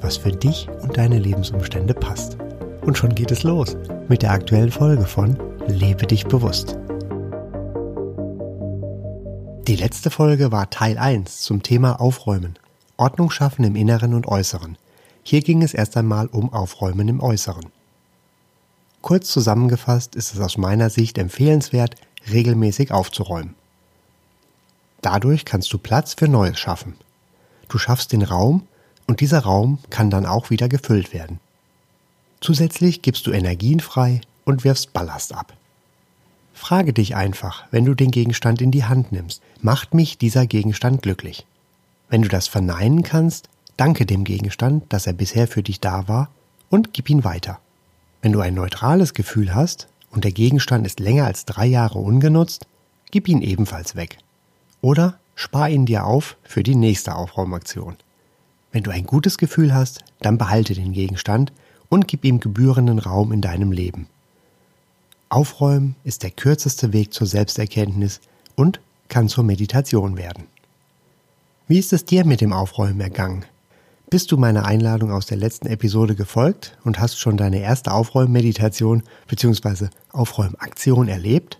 was für dich und deine Lebensumstände passt. Und schon geht es los mit der aktuellen Folge von Lebe dich bewusst. Die letzte Folge war Teil 1 zum Thema Aufräumen. Ordnung schaffen im Inneren und Äußeren. Hier ging es erst einmal um Aufräumen im Äußeren. Kurz zusammengefasst ist es aus meiner Sicht empfehlenswert, regelmäßig aufzuräumen. Dadurch kannst du Platz für Neues schaffen. Du schaffst den Raum und dieser Raum kann dann auch wieder gefüllt werden. Zusätzlich gibst du Energien frei und wirfst Ballast ab. Frage dich einfach, wenn du den Gegenstand in die Hand nimmst, macht mich dieser Gegenstand glücklich? Wenn du das verneinen kannst, danke dem Gegenstand, dass er bisher für dich da war, und gib ihn weiter. Wenn du ein neutrales Gefühl hast und der Gegenstand ist länger als drei Jahre ungenutzt, gib ihn ebenfalls weg. Oder spar ihn dir auf für die nächste Aufräumaktion. Wenn du ein gutes Gefühl hast, dann behalte den Gegenstand und gib ihm gebührenden Raum in deinem Leben. Aufräumen ist der kürzeste Weg zur Selbsterkenntnis und kann zur Meditation werden. Wie ist es dir mit dem Aufräumen ergangen? Bist du meiner Einladung aus der letzten Episode gefolgt und hast schon deine erste Aufräummeditation bzw. Aufräumaktion erlebt?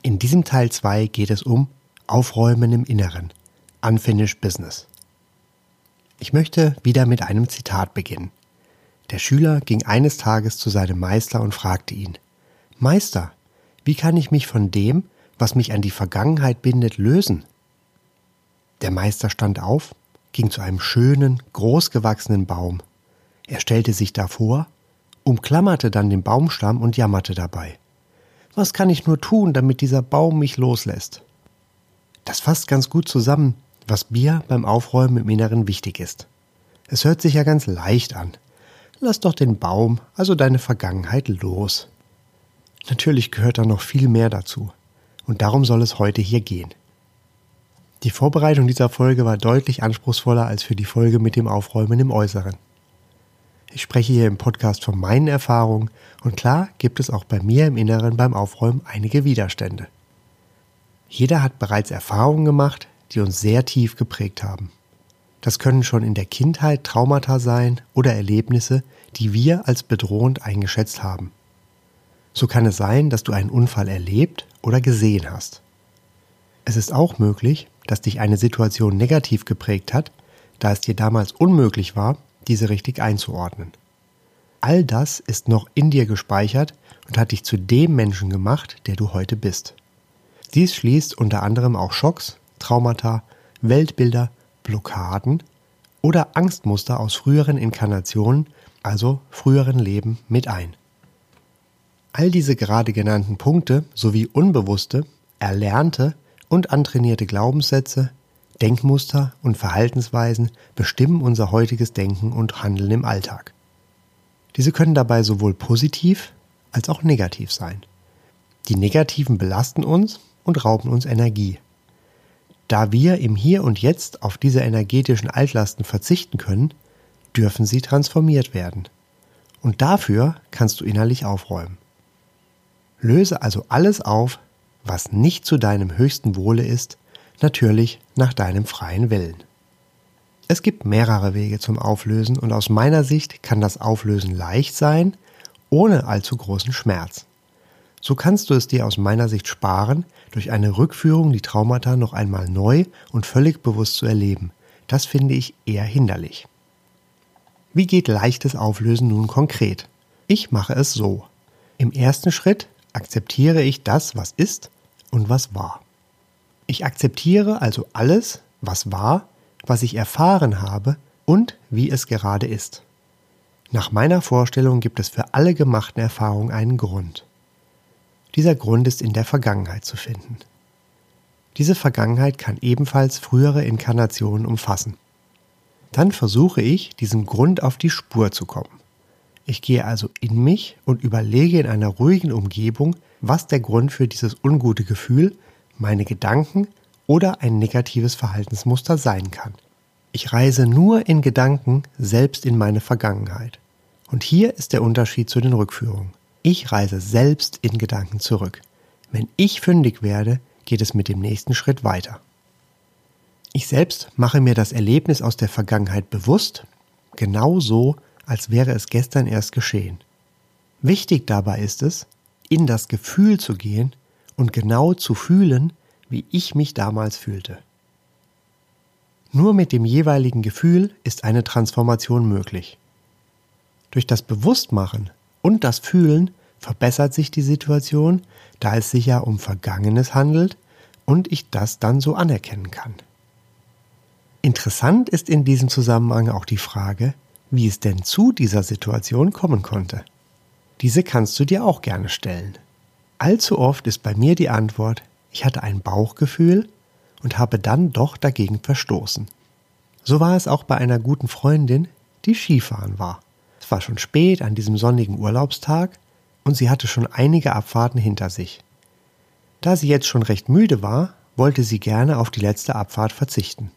In diesem Teil 2 geht es um Aufräumen im Inneren, Unfinished Business. Ich möchte wieder mit einem Zitat beginnen. Der Schüler ging eines Tages zu seinem Meister und fragte ihn Meister, wie kann ich mich von dem, was mich an die Vergangenheit bindet, lösen? Der Meister stand auf, ging zu einem schönen, großgewachsenen Baum. Er stellte sich davor, umklammerte dann den Baumstamm und jammerte dabei. Was kann ich nur tun, damit dieser Baum mich loslässt? Das fasst ganz gut zusammen, was mir beim Aufräumen im Inneren wichtig ist. Es hört sich ja ganz leicht an, Lass doch den Baum, also deine Vergangenheit, los. Natürlich gehört da noch viel mehr dazu. Und darum soll es heute hier gehen. Die Vorbereitung dieser Folge war deutlich anspruchsvoller als für die Folge mit dem Aufräumen im Äußeren. Ich spreche hier im Podcast von meinen Erfahrungen und klar gibt es auch bei mir im Inneren beim Aufräumen einige Widerstände. Jeder hat bereits Erfahrungen gemacht, die uns sehr tief geprägt haben. Das können schon in der Kindheit Traumata sein oder Erlebnisse, die wir als bedrohend eingeschätzt haben. So kann es sein, dass du einen Unfall erlebt oder gesehen hast. Es ist auch möglich, dass dich eine Situation negativ geprägt hat, da es dir damals unmöglich war, diese richtig einzuordnen. All das ist noch in dir gespeichert und hat dich zu dem Menschen gemacht, der du heute bist. Dies schließt unter anderem auch Schocks, Traumata, Weltbilder Blockaden oder Angstmuster aus früheren Inkarnationen, also früheren Leben, mit ein. All diese gerade genannten Punkte sowie unbewusste, erlernte und antrainierte Glaubenssätze, Denkmuster und Verhaltensweisen bestimmen unser heutiges Denken und Handeln im Alltag. Diese können dabei sowohl positiv als auch negativ sein. Die negativen belasten uns und rauben uns Energie. Da wir im Hier und Jetzt auf diese energetischen Altlasten verzichten können, dürfen sie transformiert werden. Und dafür kannst du innerlich aufräumen. Löse also alles auf, was nicht zu deinem höchsten Wohle ist, natürlich nach deinem freien Willen. Es gibt mehrere Wege zum Auflösen und aus meiner Sicht kann das Auflösen leicht sein, ohne allzu großen Schmerz. So kannst du es dir aus meiner Sicht sparen, durch eine Rückführung die Traumata noch einmal neu und völlig bewusst zu erleben. Das finde ich eher hinderlich. Wie geht leichtes Auflösen nun konkret? Ich mache es so. Im ersten Schritt akzeptiere ich das, was ist und was war. Ich akzeptiere also alles, was war, was ich erfahren habe und wie es gerade ist. Nach meiner Vorstellung gibt es für alle gemachten Erfahrungen einen Grund. Dieser Grund ist in der Vergangenheit zu finden. Diese Vergangenheit kann ebenfalls frühere Inkarnationen umfassen. Dann versuche ich, diesem Grund auf die Spur zu kommen. Ich gehe also in mich und überlege in einer ruhigen Umgebung, was der Grund für dieses ungute Gefühl, meine Gedanken oder ein negatives Verhaltensmuster sein kann. Ich reise nur in Gedanken selbst in meine Vergangenheit. Und hier ist der Unterschied zu den Rückführungen. Ich reise selbst in Gedanken zurück. Wenn ich fündig werde, geht es mit dem nächsten Schritt weiter. Ich selbst mache mir das Erlebnis aus der Vergangenheit bewusst, genau so, als wäre es gestern erst geschehen. Wichtig dabei ist es, in das Gefühl zu gehen und genau zu fühlen, wie ich mich damals fühlte. Nur mit dem jeweiligen Gefühl ist eine Transformation möglich. Durch das Bewusstmachen und das Fühlen verbessert sich die Situation, da es sich ja um Vergangenes handelt und ich das dann so anerkennen kann. Interessant ist in diesem Zusammenhang auch die Frage, wie es denn zu dieser Situation kommen konnte. Diese kannst du dir auch gerne stellen. Allzu oft ist bei mir die Antwort, ich hatte ein Bauchgefühl und habe dann doch dagegen verstoßen. So war es auch bei einer guten Freundin, die Skifahren war. War schon spät an diesem sonnigen Urlaubstag und sie hatte schon einige Abfahrten hinter sich. Da sie jetzt schon recht müde war, wollte sie gerne auf die letzte Abfahrt verzichten.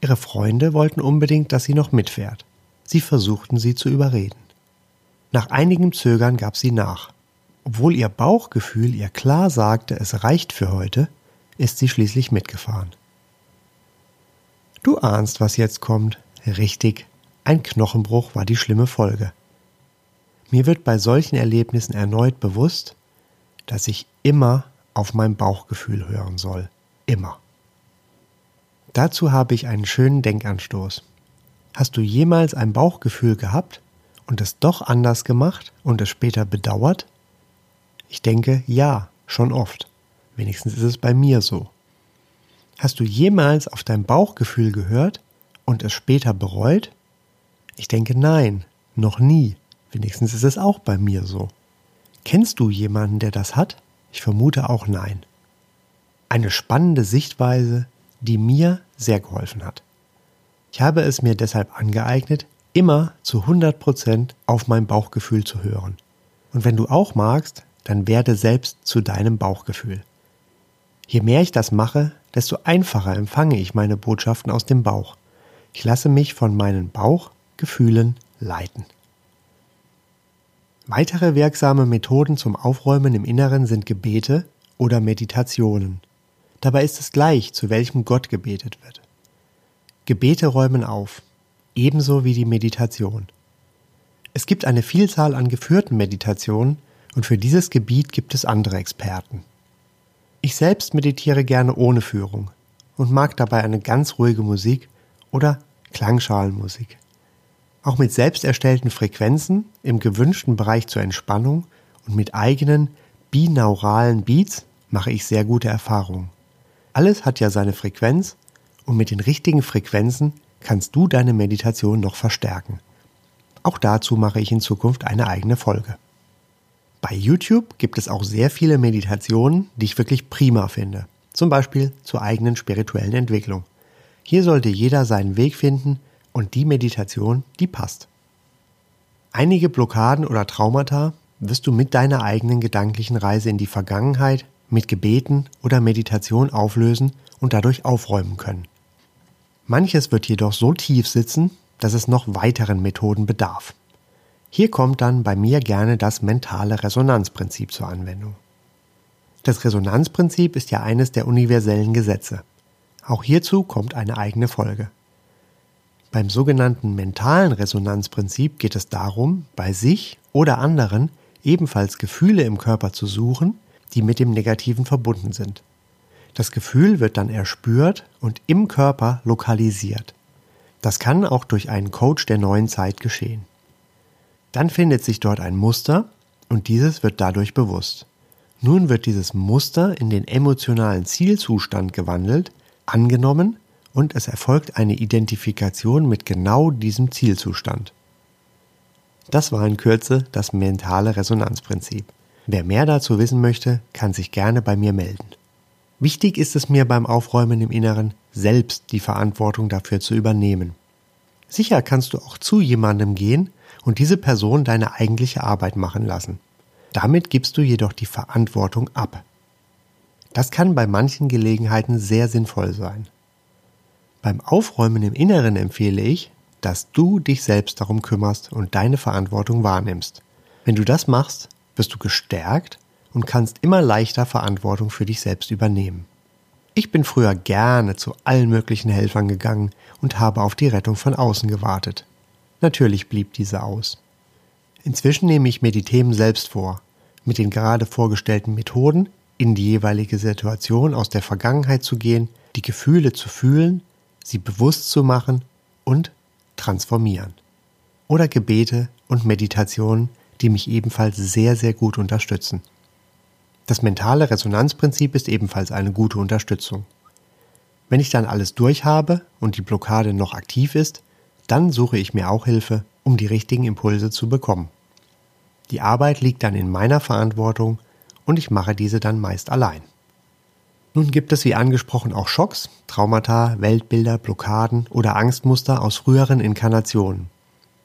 Ihre Freunde wollten unbedingt, dass sie noch mitfährt. Sie versuchten sie zu überreden. Nach einigem Zögern gab sie nach. Obwohl ihr Bauchgefühl ihr klar sagte, es reicht für heute, ist sie schließlich mitgefahren. Du ahnst, was jetzt kommt. Richtig, ein Knochenbruch war die schlimme Folge. Mir wird bei solchen Erlebnissen erneut bewusst, dass ich immer auf mein Bauchgefühl hören soll. Immer. Dazu habe ich einen schönen Denkanstoß. Hast du jemals ein Bauchgefühl gehabt und es doch anders gemacht und es später bedauert? Ich denke, ja, schon oft. Wenigstens ist es bei mir so. Hast du jemals auf dein Bauchgefühl gehört und es später bereut? Ich denke nein, noch nie. Wenigstens ist es auch bei mir so. Kennst du jemanden, der das hat? Ich vermute auch nein. Eine spannende Sichtweise, die mir sehr geholfen hat. Ich habe es mir deshalb angeeignet, immer zu 100 Prozent auf mein Bauchgefühl zu hören. Und wenn du auch magst, dann werde selbst zu deinem Bauchgefühl. Je mehr ich das mache, desto einfacher empfange ich meine Botschaften aus dem Bauch. Ich lasse mich von meinen Bauchgefühlen leiten. Weitere wirksame Methoden zum Aufräumen im Inneren sind Gebete oder Meditationen. Dabei ist es gleich, zu welchem Gott gebetet wird. Gebete räumen auf, ebenso wie die Meditation. Es gibt eine Vielzahl an geführten Meditationen und für dieses Gebiet gibt es andere Experten. Ich selbst meditiere gerne ohne Führung und mag dabei eine ganz ruhige Musik oder Klangschalenmusik. Auch mit selbst erstellten Frequenzen im gewünschten Bereich zur Entspannung und mit eigenen binauralen Beats mache ich sehr gute Erfahrungen. Alles hat ja seine Frequenz und mit den richtigen Frequenzen kannst du deine Meditation noch verstärken. Auch dazu mache ich in Zukunft eine eigene Folge. Bei YouTube gibt es auch sehr viele Meditationen, die ich wirklich prima finde. Zum Beispiel zur eigenen spirituellen Entwicklung. Hier sollte jeder seinen Weg finden und die Meditation, die passt. Einige Blockaden oder Traumata wirst du mit deiner eigenen gedanklichen Reise in die Vergangenheit, mit Gebeten oder Meditation auflösen und dadurch aufräumen können. Manches wird jedoch so tief sitzen, dass es noch weiteren Methoden bedarf. Hier kommt dann bei mir gerne das mentale Resonanzprinzip zur Anwendung. Das Resonanzprinzip ist ja eines der universellen Gesetze. Auch hierzu kommt eine eigene Folge. Beim sogenannten mentalen Resonanzprinzip geht es darum, bei sich oder anderen ebenfalls Gefühle im Körper zu suchen, die mit dem Negativen verbunden sind. Das Gefühl wird dann erspürt und im Körper lokalisiert. Das kann auch durch einen Coach der neuen Zeit geschehen. Dann findet sich dort ein Muster und dieses wird dadurch bewusst. Nun wird dieses Muster in den emotionalen Zielzustand gewandelt, angenommen und es erfolgt eine Identifikation mit genau diesem Zielzustand. Das war in Kürze das mentale Resonanzprinzip. Wer mehr dazu wissen möchte, kann sich gerne bei mir melden. Wichtig ist es mir beim Aufräumen im Inneren, selbst die Verantwortung dafür zu übernehmen. Sicher kannst du auch zu jemandem gehen und diese Person deine eigentliche Arbeit machen lassen. Damit gibst du jedoch die Verantwortung ab. Das kann bei manchen Gelegenheiten sehr sinnvoll sein. Beim Aufräumen im Inneren empfehle ich, dass du dich selbst darum kümmerst und deine Verantwortung wahrnimmst. Wenn du das machst, wirst du gestärkt und kannst immer leichter Verantwortung für dich selbst übernehmen. Ich bin früher gerne zu allen möglichen Helfern gegangen und habe auf die Rettung von außen gewartet. Natürlich blieb diese aus. Inzwischen nehme ich mir die Themen selbst vor, mit den gerade vorgestellten Methoden in die jeweilige Situation aus der Vergangenheit zu gehen, die Gefühle zu fühlen, sie bewusst zu machen und transformieren. Oder Gebete und Meditationen, die mich ebenfalls sehr, sehr gut unterstützen. Das mentale Resonanzprinzip ist ebenfalls eine gute Unterstützung. Wenn ich dann alles durch habe und die Blockade noch aktiv ist, dann suche ich mir auch Hilfe, um die richtigen Impulse zu bekommen. Die Arbeit liegt dann in meiner Verantwortung und ich mache diese dann meist allein. Nun gibt es wie angesprochen auch Schocks, Traumata, Weltbilder, Blockaden oder Angstmuster aus früheren Inkarnationen.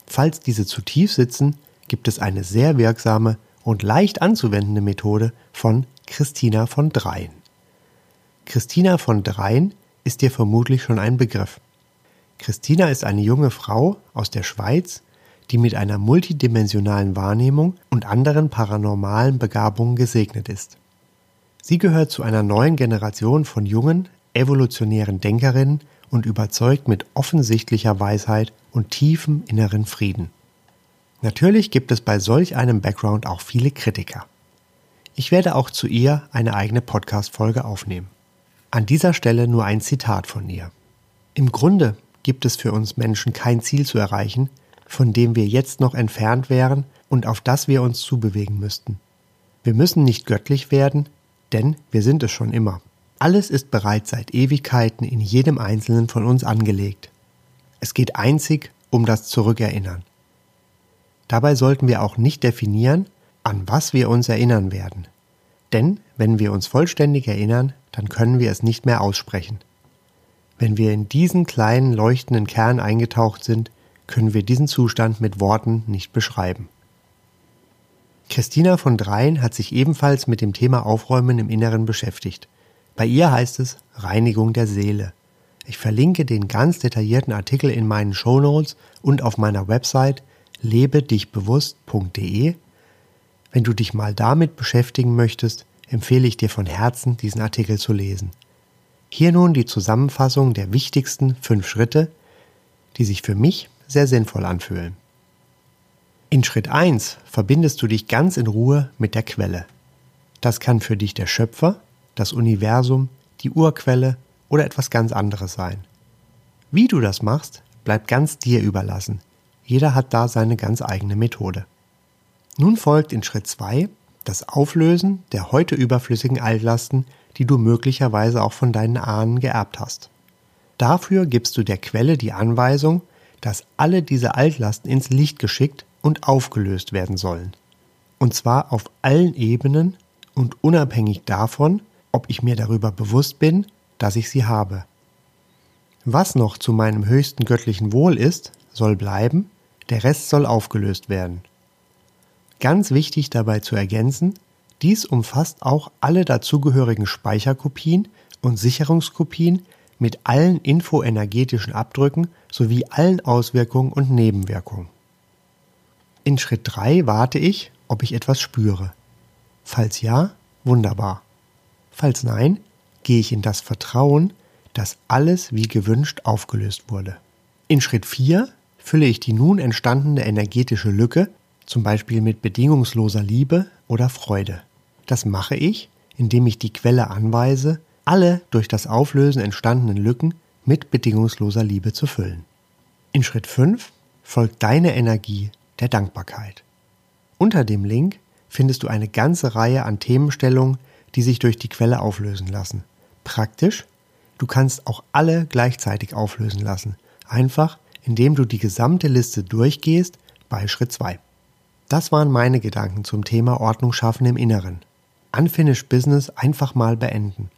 Falls diese zu tief sitzen, gibt es eine sehr wirksame und leicht anzuwendende Methode von Christina von Dreien. Christina von Dreien ist dir vermutlich schon ein Begriff. Christina ist eine junge Frau aus der Schweiz, die mit einer multidimensionalen Wahrnehmung und anderen paranormalen Begabungen gesegnet ist. Sie gehört zu einer neuen Generation von jungen, evolutionären Denkerinnen und überzeugt mit offensichtlicher Weisheit und tiefem inneren Frieden. Natürlich gibt es bei solch einem Background auch viele Kritiker. Ich werde auch zu ihr eine eigene Podcast-Folge aufnehmen. An dieser Stelle nur ein Zitat von ihr. Im Grunde gibt es für uns Menschen kein Ziel zu erreichen, von dem wir jetzt noch entfernt wären und auf das wir uns zubewegen müssten. Wir müssen nicht göttlich werden, denn wir sind es schon immer. Alles ist bereits seit Ewigkeiten in jedem Einzelnen von uns angelegt. Es geht einzig um das Zurückerinnern. Dabei sollten wir auch nicht definieren, an was wir uns erinnern werden. Denn wenn wir uns vollständig erinnern, dann können wir es nicht mehr aussprechen. Wenn wir in diesen kleinen leuchtenden Kern eingetaucht sind, können wir diesen Zustand mit Worten nicht beschreiben. Christina von Dreien hat sich ebenfalls mit dem Thema Aufräumen im Inneren beschäftigt. Bei ihr heißt es Reinigung der Seele. Ich verlinke den ganz detaillierten Artikel in meinen Shownotes und auf meiner Website lebedichbewusst.de. Wenn du dich mal damit beschäftigen möchtest, empfehle ich dir von Herzen, diesen Artikel zu lesen. Hier nun die Zusammenfassung der wichtigsten fünf Schritte, die sich für mich sehr sinnvoll anfühlen. In Schritt 1 verbindest du dich ganz in Ruhe mit der Quelle. Das kann für dich der Schöpfer, das Universum, die Urquelle oder etwas ganz anderes sein. Wie du das machst, bleibt ganz dir überlassen. Jeder hat da seine ganz eigene Methode. Nun folgt in Schritt 2 das Auflösen der heute überflüssigen Altlasten, die du möglicherweise auch von deinen Ahnen geerbt hast. Dafür gibst du der Quelle die Anweisung, dass alle diese Altlasten ins Licht geschickt und aufgelöst werden sollen. Und zwar auf allen Ebenen und unabhängig davon, ob ich mir darüber bewusst bin, dass ich sie habe. Was noch zu meinem höchsten göttlichen Wohl ist, soll bleiben, der Rest soll aufgelöst werden. Ganz wichtig dabei zu ergänzen, dies umfasst auch alle dazugehörigen Speicherkopien und Sicherungskopien mit allen infoenergetischen Abdrücken sowie allen Auswirkungen und Nebenwirkungen. In Schritt 3 warte ich, ob ich etwas spüre. Falls ja, wunderbar. Falls nein, gehe ich in das Vertrauen, dass alles wie gewünscht aufgelöst wurde. In Schritt 4 fülle ich die nun entstandene energetische Lücke, zum Beispiel mit bedingungsloser Liebe oder Freude. Das mache ich, indem ich die Quelle anweise, alle durch das Auflösen entstandenen Lücken mit bedingungsloser Liebe zu füllen. In Schritt 5 folgt deine Energie der Dankbarkeit. Unter dem Link findest du eine ganze Reihe an Themenstellungen, die sich durch die Quelle auflösen lassen. Praktisch, du kannst auch alle gleichzeitig auflösen lassen, einfach indem du die gesamte Liste durchgehst bei Schritt 2. Das waren meine Gedanken zum Thema Ordnung schaffen im Inneren. Unfinished Business einfach mal beenden.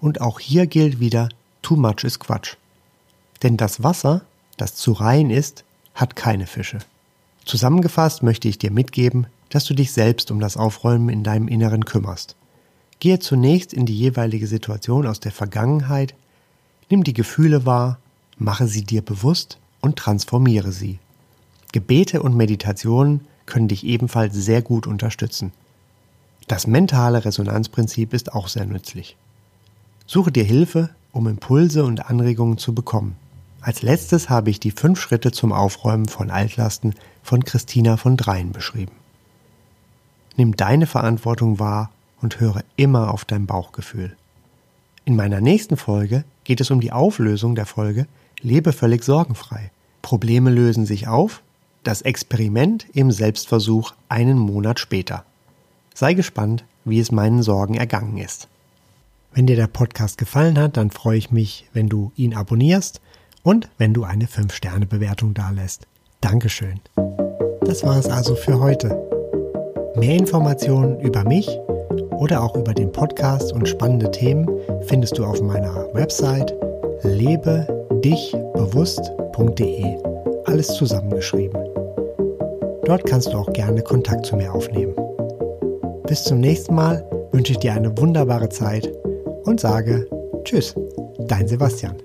Und auch hier gilt wieder, too much is Quatsch. Denn das Wasser, das zu rein ist, hat keine Fische. Zusammengefasst möchte ich dir mitgeben, dass du dich selbst um das Aufräumen in deinem Inneren kümmerst. Gehe zunächst in die jeweilige Situation aus der Vergangenheit, nimm die Gefühle wahr, mache sie dir bewusst und transformiere sie. Gebete und Meditationen können dich ebenfalls sehr gut unterstützen. Das mentale Resonanzprinzip ist auch sehr nützlich. Suche dir Hilfe, um Impulse und Anregungen zu bekommen. Als letztes habe ich die fünf Schritte zum Aufräumen von Altlasten von Christina von Dreien beschrieben. Nimm deine Verantwortung wahr und höre immer auf dein Bauchgefühl. In meiner nächsten Folge geht es um die Auflösung der Folge Lebe völlig sorgenfrei. Probleme lösen sich auf, das Experiment im Selbstversuch einen Monat später. Sei gespannt, wie es meinen Sorgen ergangen ist. Wenn dir der Podcast gefallen hat, dann freue ich mich, wenn du ihn abonnierst und wenn du eine 5-Sterne-Bewertung dalässt. Dankeschön. Das war es also für heute. Mehr Informationen über mich oder auch über den Podcast und spannende Themen findest du auf meiner Website lebedichbewusst.de. Alles zusammengeschrieben. Dort kannst du auch gerne Kontakt zu mir aufnehmen. Bis zum nächsten Mal wünsche ich dir eine wunderbare Zeit und sage Tschüss, dein Sebastian.